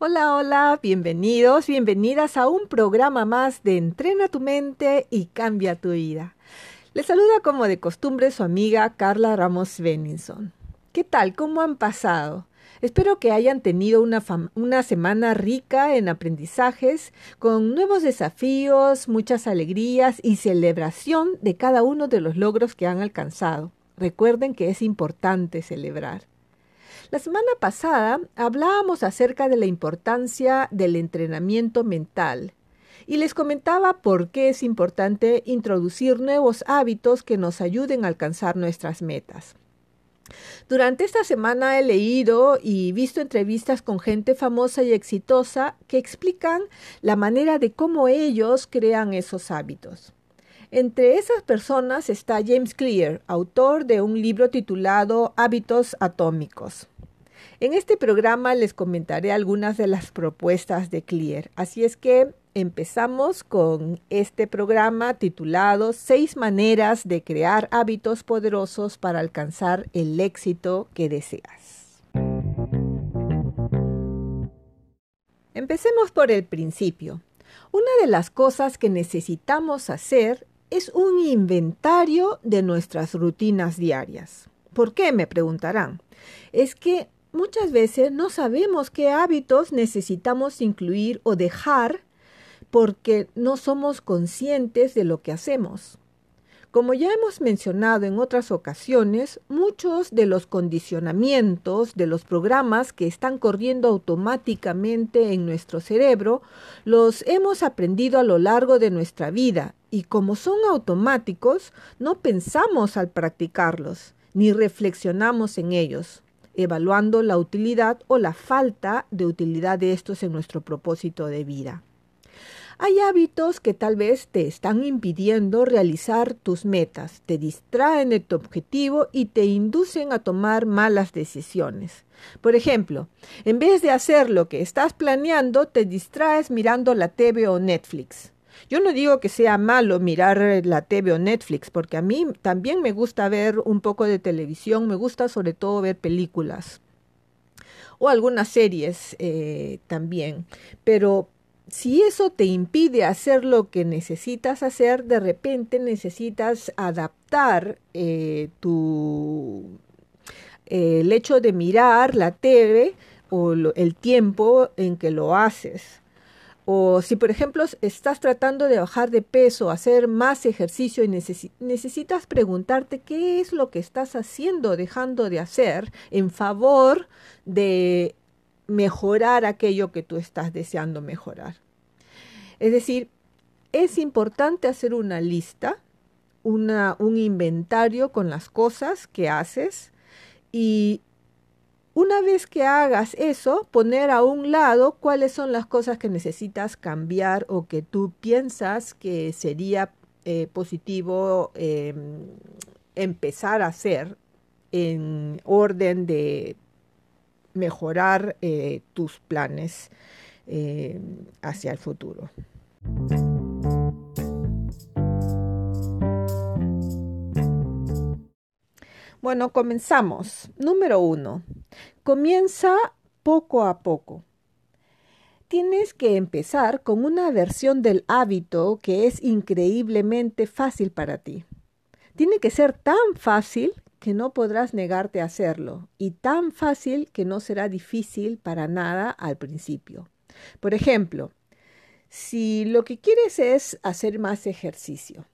Hola, hola, bienvenidos, bienvenidas a un programa más de Entrena tu mente y cambia tu vida. Les saluda como de costumbre su amiga Carla Ramos Benninson. ¿Qué tal? ¿Cómo han pasado? Espero que hayan tenido una, una, semana rica en aprendizajes, con nuevos desafíos, muchas alegrías y celebración de cada uno de los logros que han alcanzado. Recuerden que es importante celebrar. La semana pasada hablábamos acerca de la importancia del entrenamiento mental y les comentaba por qué es importante introducir nuevos hábitos que nos ayuden a alcanzar nuestras metas. Durante esta semana he leído y visto entrevistas con gente famosa y exitosa que explican la manera de cómo ellos crean esos hábitos. Entre esas personas está James Clear, autor de un libro titulado Hábitos Atómicos. En este programa les comentaré algunas de las propuestas de Clear, así es que empezamos con este programa titulado Seis maneras de crear hábitos poderosos para alcanzar el éxito que deseas. Empecemos por el principio. Una de las cosas que necesitamos hacer es un inventario de nuestras rutinas diarias. ¿Por qué? me preguntarán. Es que Muchas veces no sabemos qué hábitos necesitamos incluir o dejar porque no somos conscientes de lo que hacemos. Como ya hemos mencionado en otras ocasiones, muchos de los condicionamientos de los programas que están corriendo automáticamente en nuestro cerebro los hemos aprendido a lo largo de nuestra vida y como son automáticos, no pensamos al practicarlos ni reflexionamos en ellos evaluando la utilidad o la falta de utilidad de estos en nuestro propósito de vida. Hay hábitos que tal vez te están impidiendo realizar tus metas, te distraen de tu objetivo y te inducen a tomar malas decisiones. Por ejemplo, en vez de hacer lo que estás planeando, te distraes mirando la TV o Netflix. Yo no digo que sea malo mirar eh, la TV o Netflix, porque a mí también me gusta ver un poco de televisión, me gusta sobre todo ver películas o algunas series eh, también, pero si eso te impide hacer lo que necesitas hacer, de repente necesitas adaptar eh, tu el hecho de mirar la TV o el tiempo en que lo haces. O si, por ejemplo, estás tratando de bajar de peso, hacer más ejercicio y necesitas preguntarte qué es lo que estás haciendo, dejando de hacer en favor de mejorar aquello que tú estás deseando mejorar. Es decir, es importante hacer una lista, un inventario con las cosas que haces y una vez que hagas eso, poner a un lado cuáles son las cosas que necesitas cambiar o que tú piensas que sería eh, positivo em, empezar a hacer en orden de mejorar eh, tus planes em, hacia el futuro. Bueno, comenzamos. Número uno, comienza poco a poco. Tienes que empezar con una versión del hábito que es increíblemente fácil para ti. Tiene que ser tan fácil que no podrás negarte a hacerlo y tan fácil que no será difícil para nada al principio. Por ejemplo, si lo que quieres es hacer más ejercicio,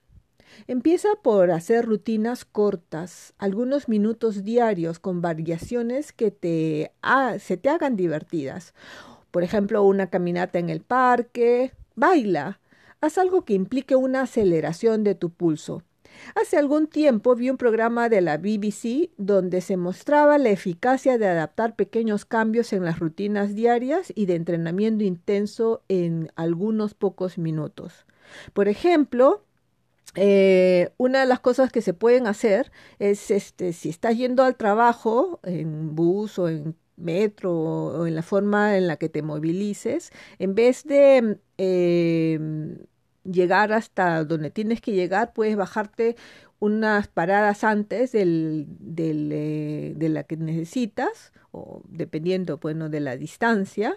Empieza por hacer rutinas cortas, algunos minutos diarios con variaciones que te se te hagan divertidas. Por ejemplo, una caminata en el parque, baila, haz algo que implique una aceleración de tu pulso. Hace algún tiempo vi un programa de la BBC donde se mostraba la eficacia de adaptar pequeños cambios en las rutinas diarias y de entrenamiento intenso en algunos pocos minutos. Por ejemplo, eh, una de las cosas que se pueden hacer es, este, si estás yendo al trabajo en bus o en metro o en la forma en la que te movilices, en vez de em, llegar hasta donde tienes que llegar, puedes bajarte unas paradas antes del, del, eh, de la que necesitas, o dependiendo bueno, de la distancia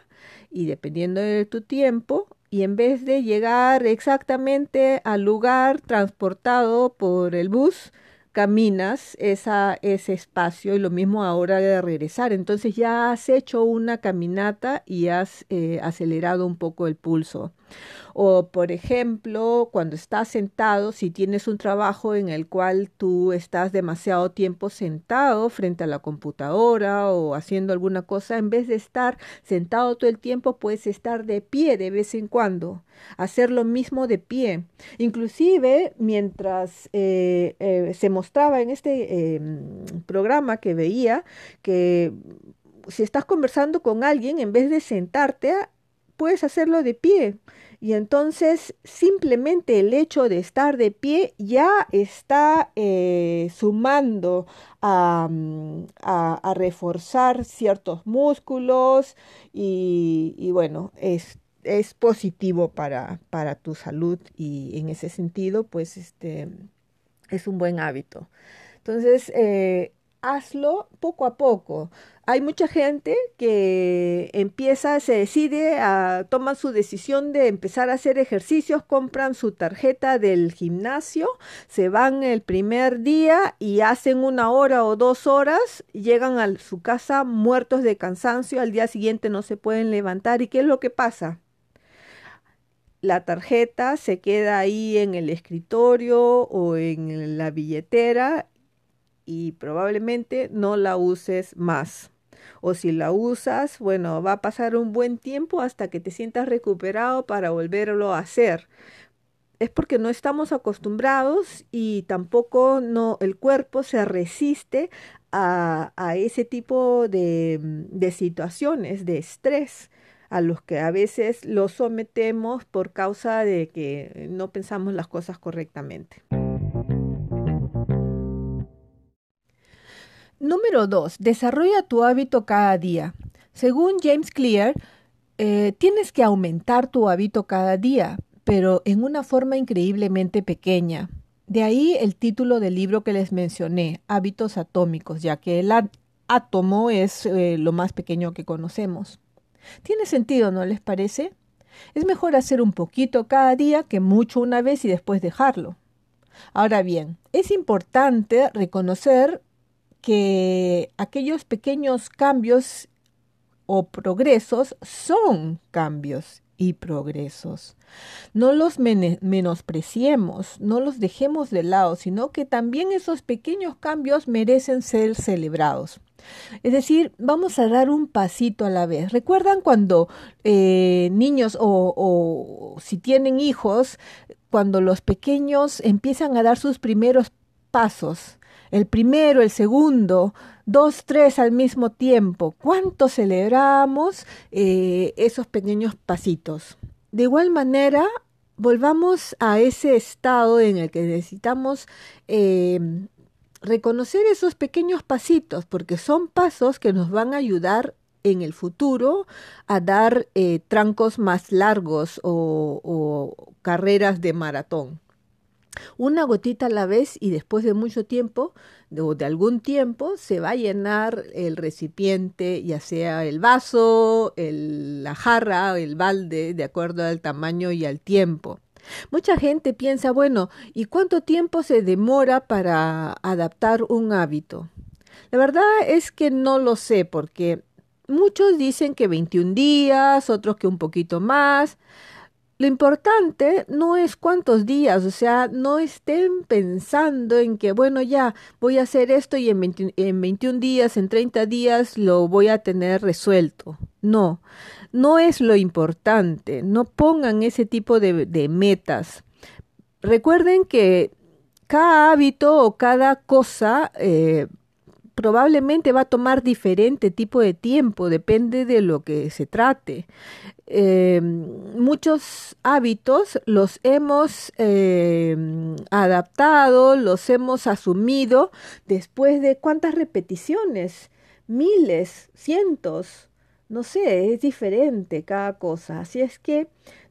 y dependiendo de tu tiempo, y en vez de llegar exactamente al lugar transportado por el bus, caminas esa, ese espacio y lo mismo ahora de regresar. Entonces ya has hecho una caminata y has eh, acelerado un poco el pulso. O, por ejemplo, cuando estás sentado, si tienes un trabajo en el cual tú estás demasiado tiempo sentado frente a la computadora o haciendo alguna cosa, en vez de estar sentado todo el tiempo, puedes estar de pie de vez en cuando, hacer lo mismo de pie. Inclusive, mientras eh, eh, se mostraba en este em, programa que veía que si estás conversando con alguien, en vez de sentarte, puedes hacerlo de pie. Y entonces simplemente el hecho de estar de pie ya está eh, sumando mm, a, reforzar ciertos músculos y, bueno, es, es positivo para, para, tu salud y en ese sentido pues este es un buen hábito. Entonces, eh, hazlo poco a poco. Hay mucha gente que empieza, se decide, a, toma su decisión de empezar a hacer ejercicios, compran su tarjeta del gimnasio, se van el primer día y hacen una hora o dos horas, llegan a su casa muertos de cansancio, al día siguiente no se pueden levantar. ¿Y qué es lo que pasa? la tarjeta se queda ahí en el escritorio o en la billetera y probablemente no la uses más. O si la usas, bueno, va a pasar un buen tiempo hasta que te sientas recuperado para volverlo a hacer. Es porque no estamos acostumbrados y tampoco no, el cuerpo se resiste a, a ese tipo de, de situaciones de estrés a los que a veces los sometemos por causa de que no pensamos las cosas correctamente. Número 2. Desarrolla tu hábito cada día. Según James Clear, eh, tienes que aumentar tu hábito cada día, pero en una forma increíblemente pequeña. De ahí el título del libro que les mencioné, Hábitos Atómicos, ya que el átomo es eh, lo más pequeño que conocemos. Tiene sentido, ¿no les parece? Es mejor hacer un poquito cada día que mucho una vez y después dejarlo. Ahora bien, es importante reconocer que aquellos pequeños cambios o progresos son cambios y progresos. No los menospreciemos, no los dejemos de lado, sino que también esos pequeños cambios merecen ser celebrados. Es decir, vamos a dar un pasito a la vez. ¿Recuerdan cuando eh, niños o, o si tienen hijos, cuando los pequeños empiezan a dar sus primeros pasos? el primero, el segundo, dos, tres al mismo tiempo. ¿Cuánto celebramos eh, esos pequeños pasitos? De igual manera, volvamos a ese estado en el que necesitamos eh, reconocer esos pequeños pasitos, porque son pasos que nos van a ayudar en el futuro a dar eh, trancos más largos o carreras de maratón una gotita a la vez y después de mucho tiempo o de algún tiempo se va a llenar el recipiente, ya sea el vaso, la jarra, el balde, de acuerdo al tamaño y al tiempo. Mucha gente piensa, bueno, ¿y cuánto tiempo se demora para adaptar un hábito? La verdad es que no lo sé porque muchos dicen que 21 días, otros que un poquito más. Lo importante no es cuántos días, o sea, no estén pensando en que, bueno, ya voy a hacer esto y en, 21 días, en 30 días lo voy a tener resuelto. No, no es lo importante, no pongan ese tipo de, metas. Recuerden que cada hábito o cada cosa eh, probablemente va a tomar diferente tipo de tiempo, depende de lo que se trate. Eh, muchos hábitos los hemos eh, adaptado, los hemos asumido después de cuántas repeticiones, miles, cientos, no sé, es diferente cada cosa. Así es que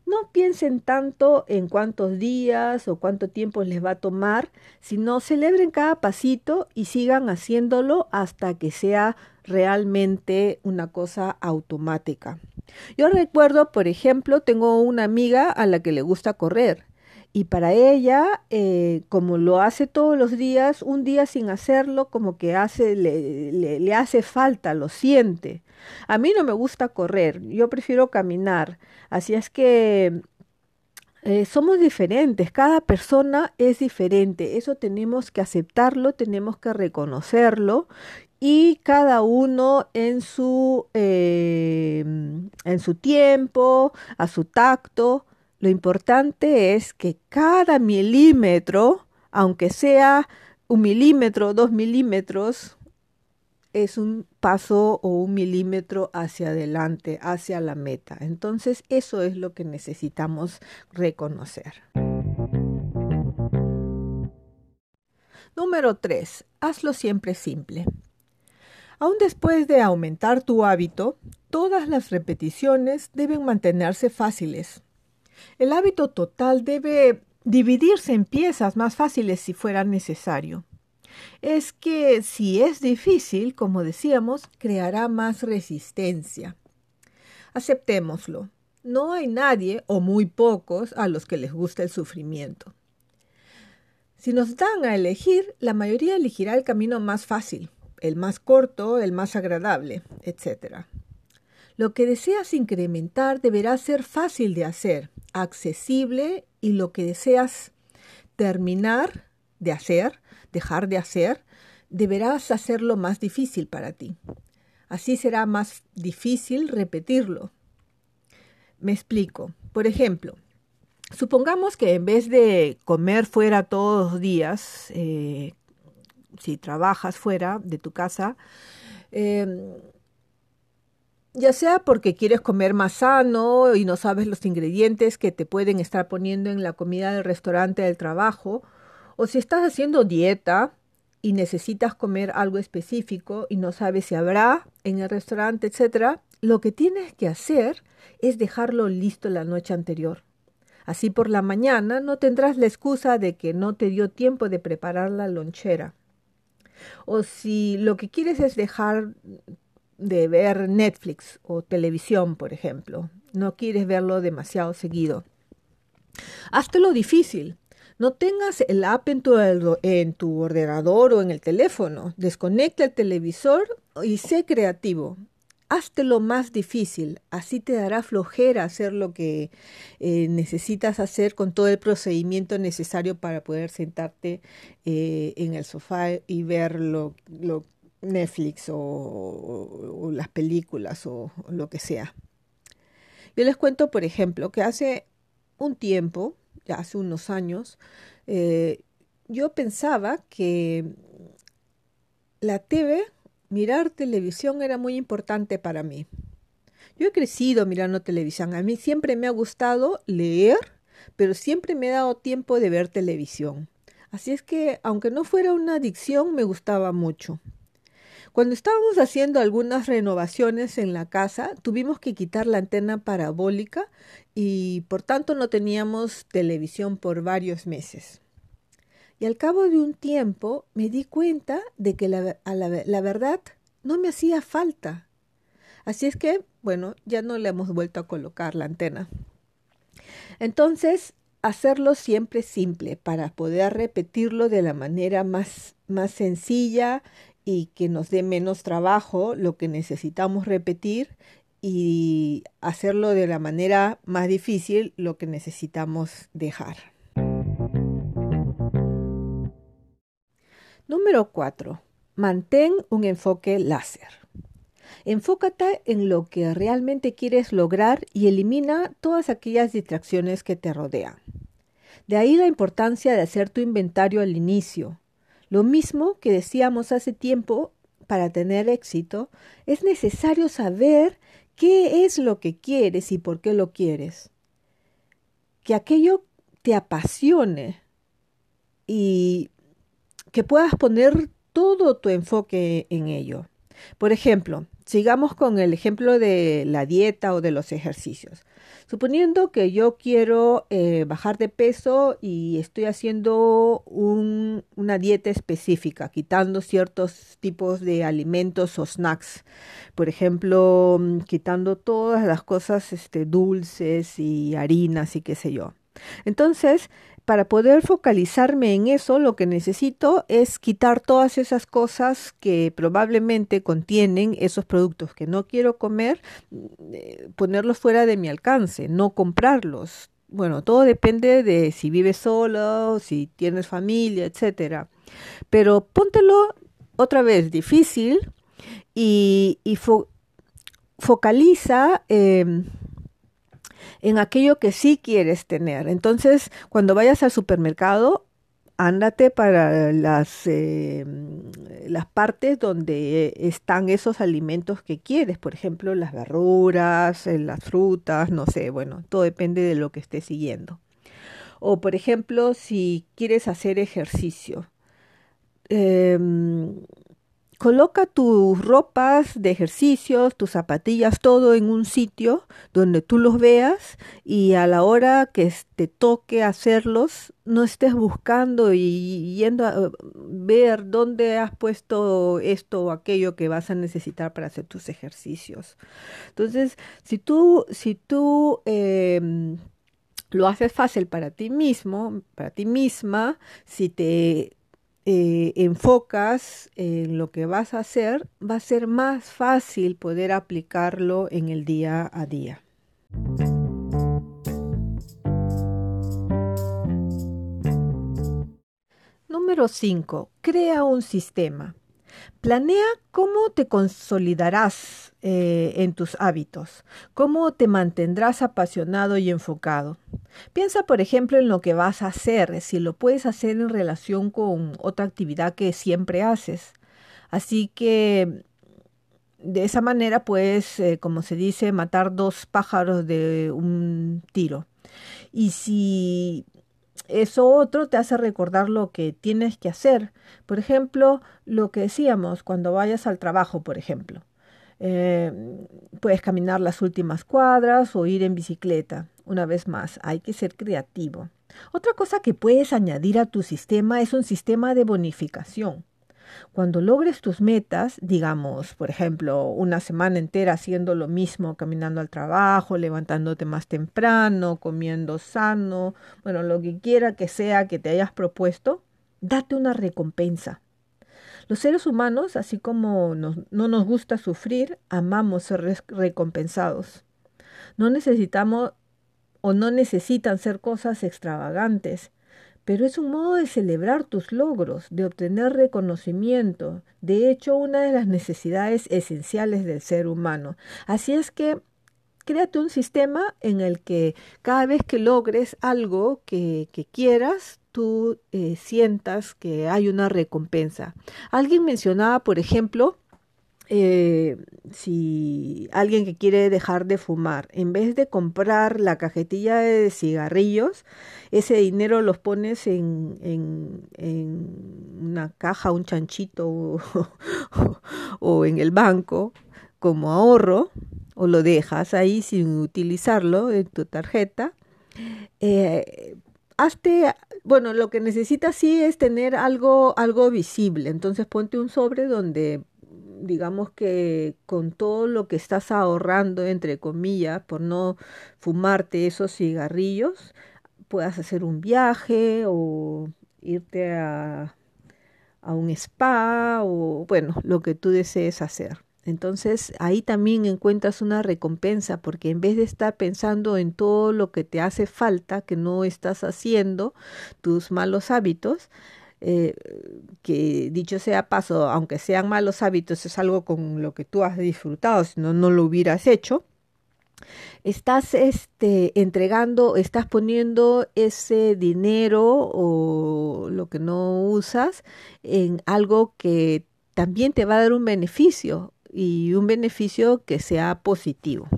no piensen tanto en cuántos días o cuánto tiempo les va a tomar, sino celebren cada pasito y sigan haciéndolo hasta que sea realmente una cosa automática. Yo recuerdo, por ejemplo, tengo una amiga a la que le gusta correr y para ella, eh, como lo hace todos los días, un día sin hacerlo, como que hace, le, le, hace falta, lo siente. A mí no me gusta correr, yo prefiero caminar. Así es que eh, somos diferentes, cada persona es diferente, eso tenemos que aceptarlo, tenemos que reconocerlo y cada uno en su, eh, en su tiempo, a su tacto. Lo importante es que cada milímetro, aunque sea un milímetro, dos milímetros, es un paso o un milímetro hacia adelante, hacia la meta. Entonces, eso es lo que necesitamos reconocer. Número 3. Hazlo siempre simple. Aún después de aumentar tu hábito, todas las repeticiones deben mantenerse fáciles. El hábito total debe dividirse en piezas más fáciles si fuera necesario. Es que si es difícil, como decíamos, creará más resistencia. Aceptémoslo. No hay nadie o muy pocos a los que les gusta el sufrimiento. Si nos dan a elegir, la mayoría elegirá el camino más fácil, el más corto, el más agradable, etc. Lo que deseas incrementar deberá ser fácil de hacer, accesible y lo que deseas terminar de hacer, dejar de hacer, deberás hacerlo más difícil para ti. Así será más difícil repetirlo. Me explico. Por ejemplo, supongamos que en vez de comer fuera todos los días, eh, si trabajas fuera de tu casa, em, ya sea porque quieres comer más sano y no sabes los ingredientes que te pueden estar poniendo en la comida del restaurante del trabajo, o si estás haciendo dieta y necesitas comer algo específico y no sabes si habrá en el restaurante, etcétera, lo que tienes que hacer es dejarlo listo la noche anterior. Así por la mañana no tendrás la excusa de que no te dio tiempo de preparar la lonchera. O si lo que quieres es dejar de ver Netflix o televisión, por ejemplo, no quieres verlo demasiado seguido. lo difícil. No tengas el app en tu, en tu ordenador o en el teléfono. Desconecta el televisor y sé creativo hazte lo más difícil, así te dará flojera hacer lo que eh, necesitas hacer con todo el procedimiento necesario para poder sentarte eh, en el sofá y ver lo, Netflix o, las películas o, lo que sea. Yo les cuento, por ejemplo, que hace un tiempo, ya hace unos años, eh, yo pensaba que la TV mirar televisión era muy importante para mí. Yo he crecido mirando televisión. A mí siempre me ha gustado leer, pero siempre me he dado tiempo de ver televisión. Así es que, aunque no fuera una adicción, me gustaba mucho. Cuando estábamos haciendo algunas renovaciones en la casa, tuvimos que quitar la antena parabólica y por tanto no teníamos televisión por varios meses. Y al cabo de un tiempo me di cuenta de que la, verdad no me hacía falta. Así es que, bueno, ya no le hemos vuelto a colocar la antena. Entonces, hacerlo siempre simple para poder repetirlo de la manera más, más sencilla y que nos dé menos trabajo lo que necesitamos repetir y hacerlo de la manera más difícil lo que necesitamos dejar. Número 4. Mantén un enfoque láser. Enfócate en lo que realmente quieres lograr y elimina todas aquellas distracciones que te rodean. De ahí la importancia de hacer tu inventario al inicio. Lo mismo que decíamos hace tiempo, para tener éxito, es necesario saber qué es lo que quieres y por qué lo quieres. Que aquello te apasione y que puedas poner todo tu enfoque en ello. Por ejemplo, sigamos con el ejemplo de la dieta o de los ejercicios. Suponiendo que yo quiero eh, bajar de peso y estoy haciendo una dieta específica, quitando ciertos tipos de alimentos o snacks. Por ejemplo, mm, quitando todas las cosas este, dulces y harinas y qué sé yo. Entonces, para poder focalizarme en eso, lo que necesito es quitar todas esas cosas que probablemente contienen esos productos que no quiero comer, eh, ponerlos fuera de mi alcance, no comprarlos. Bueno, todo depende de si vives solo, si tienes familia, etcétera. Pero póntelo otra vez difícil y, focaliza em, en aquello que sí quieres tener. Entonces, cuando vayas al supermercado, ándate para las, eh, las partes donde están esos alimentos que quieres, por ejemplo, las verduras, eh, las frutas, no sé, bueno, todo depende de lo que estés siguiendo. O, por ejemplo, si quieres hacer ejercicio, em, Coloca tus ropas de ejercicios, tus zapatillas, todo en un sitio donde tú los veas y a la hora que te toque hacerlos, no estés buscando y yendo a ver dónde has puesto esto o aquello que vas a necesitar para hacer tus ejercicios. Entonces, si tú, si tú em, lo haces fácil para ti mismo, para ti misma, si te eh, enfocas en lo que vas a hacer, va a ser más fácil poder aplicarlo en el día a día. Número 5. Crea un sistema. Planea cómo te consolidarás eh, en tus hábitos, cómo te mantendrás apasionado y enfocado. Piensa, por ejemplo, en lo que vas a hacer, si lo puedes hacer en relación con otra actividad que siempre haces. Así que de esa manera puedes, eh, como se dice, matar dos pájaros de un tiro. Y si eso otro te hace recordar lo que tienes que hacer. Por ejemplo, lo que decíamos cuando vayas al trabajo, por ejemplo. Eh, puedes caminar las últimas cuadras o ir en bicicleta. Una vez más, hay que ser creativo. Otra cosa que puedes añadir a tu sistema es un sistema de bonificación. Cuando logres tus metas, digamos, por ejemplo, una semana entera haciendo lo mismo, caminando al trabajo, levantándote más temprano, comiendo sano, bueno, lo que quiera que sea que te hayas propuesto, date una recompensa. Los seres humanos, así como no nos gusta sufrir, amamos ser recompensados. No necesitamos o no necesitan ser cosas extravagantes, pero es un modo de celebrar tus logros, de obtener reconocimiento, de hecho una de las necesidades esenciales del ser humano. Así es que créate un sistema en el que cada vez que logres algo que, que quieras, tú eh, sientas que hay una recompensa. Alguien mencionaba, por ejemplo, eh, si alguien que quiere dejar de fumar, en vez de comprar la cajetilla de cigarrillos, ese dinero los pones en, en, una caja, un chanchito o, en el banco como ahorro, o lo dejas ahí sin utilizarlo en tu tarjeta. Eh, hazte, bueno, lo que necesitas sí es tener algo, algo visible. Entonces ponte un sobre donde digamos que con todo lo que estás ahorrando, entre comillas, por no fumarte esos cigarrillos, puedas hacer un viaje o irte a, a un spa o bueno, lo que tú desees hacer. Entonces ahí también encuentras una recompensa porque en vez de estar pensando en todo lo que te hace falta, que no estás haciendo, tus malos hábitos, eh, que dicho sea paso, aunque sean malos hábitos, es algo con lo que tú has disfrutado, si no, no lo hubieras hecho, estás este, entregando, estás poniendo ese dinero o lo que no usas en algo que también te va a dar un beneficio y un beneficio que sea positivo.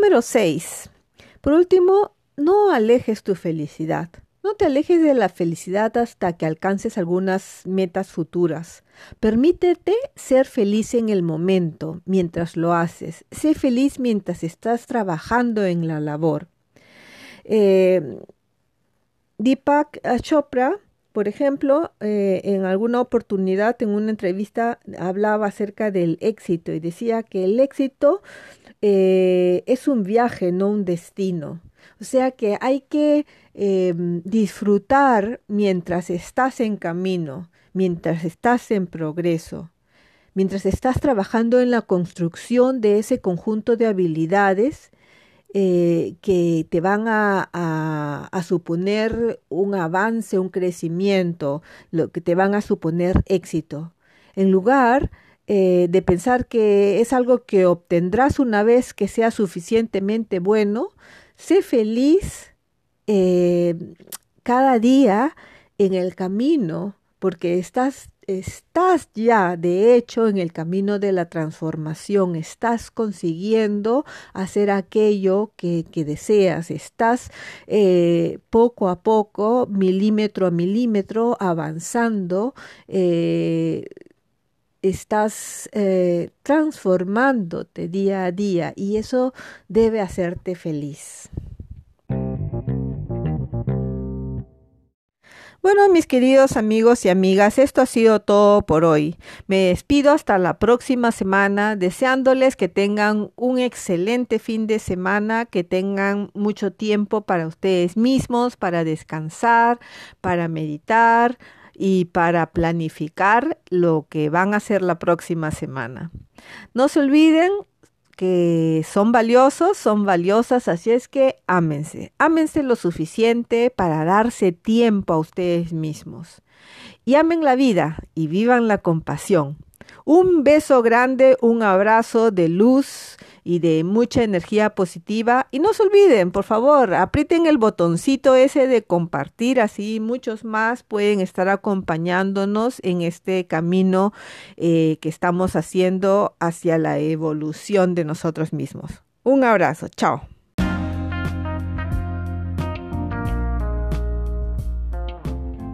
Número 6. Por último, no alejes tu felicidad. No te alejes de la felicidad hasta que alcances algunas metas futuras. Permítete ser feliz en el momento, mientras lo haces. Sé feliz mientras estás trabajando en la labor. Eh, Deepak Chopra, por ejemplo, eh, en alguna oportunidad, en una entrevista, hablaba acerca del éxito y decía que el éxito eh, es un viaje, no un destino. O sea que hay que em, disfrutar mientras estás en camino, mientras estás en progreso, mientras estás trabajando en la construcción de ese conjunto de habilidades eh, que te van a, a, suponer un avance, un crecimiento, lo que te van a suponer éxito. En lugar eh, de pensar que es algo que obtendrás una vez que sea suficientemente bueno, sé feliz eh, cada día en el camino, porque estás, estás ya de hecho en el camino de la transformación, estás consiguiendo hacer aquello que, deseas, estás eh, poco a poco, milímetro a milímetro, avanzando. Eh, estás eh, transformándote día a día y eso debe hacerte feliz. Bueno, mis queridos amigos y amigas, esto ha sido todo por hoy. Me despido hasta la próxima semana, deseándoles que tengan un excelente fin de semana, que tengan mucho tiempo para ustedes mismos, para descansar, para meditar, y para planificar lo que van a hacer la próxima semana. No se olviden que son valiosos, son valiosas, así es que ámense, ámense lo suficiente para darse tiempo a ustedes mismos. Y amen la vida y vivan la compasión. Un beso grande, un abrazo de luz y de mucha energía positiva. Y no se olviden, por favor, aprieten el botoncito ese de compartir, así muchos más pueden estar acompañándonos en este camino eh, que estamos haciendo hacia la evolución de nosotros mismos. Un abrazo, chao.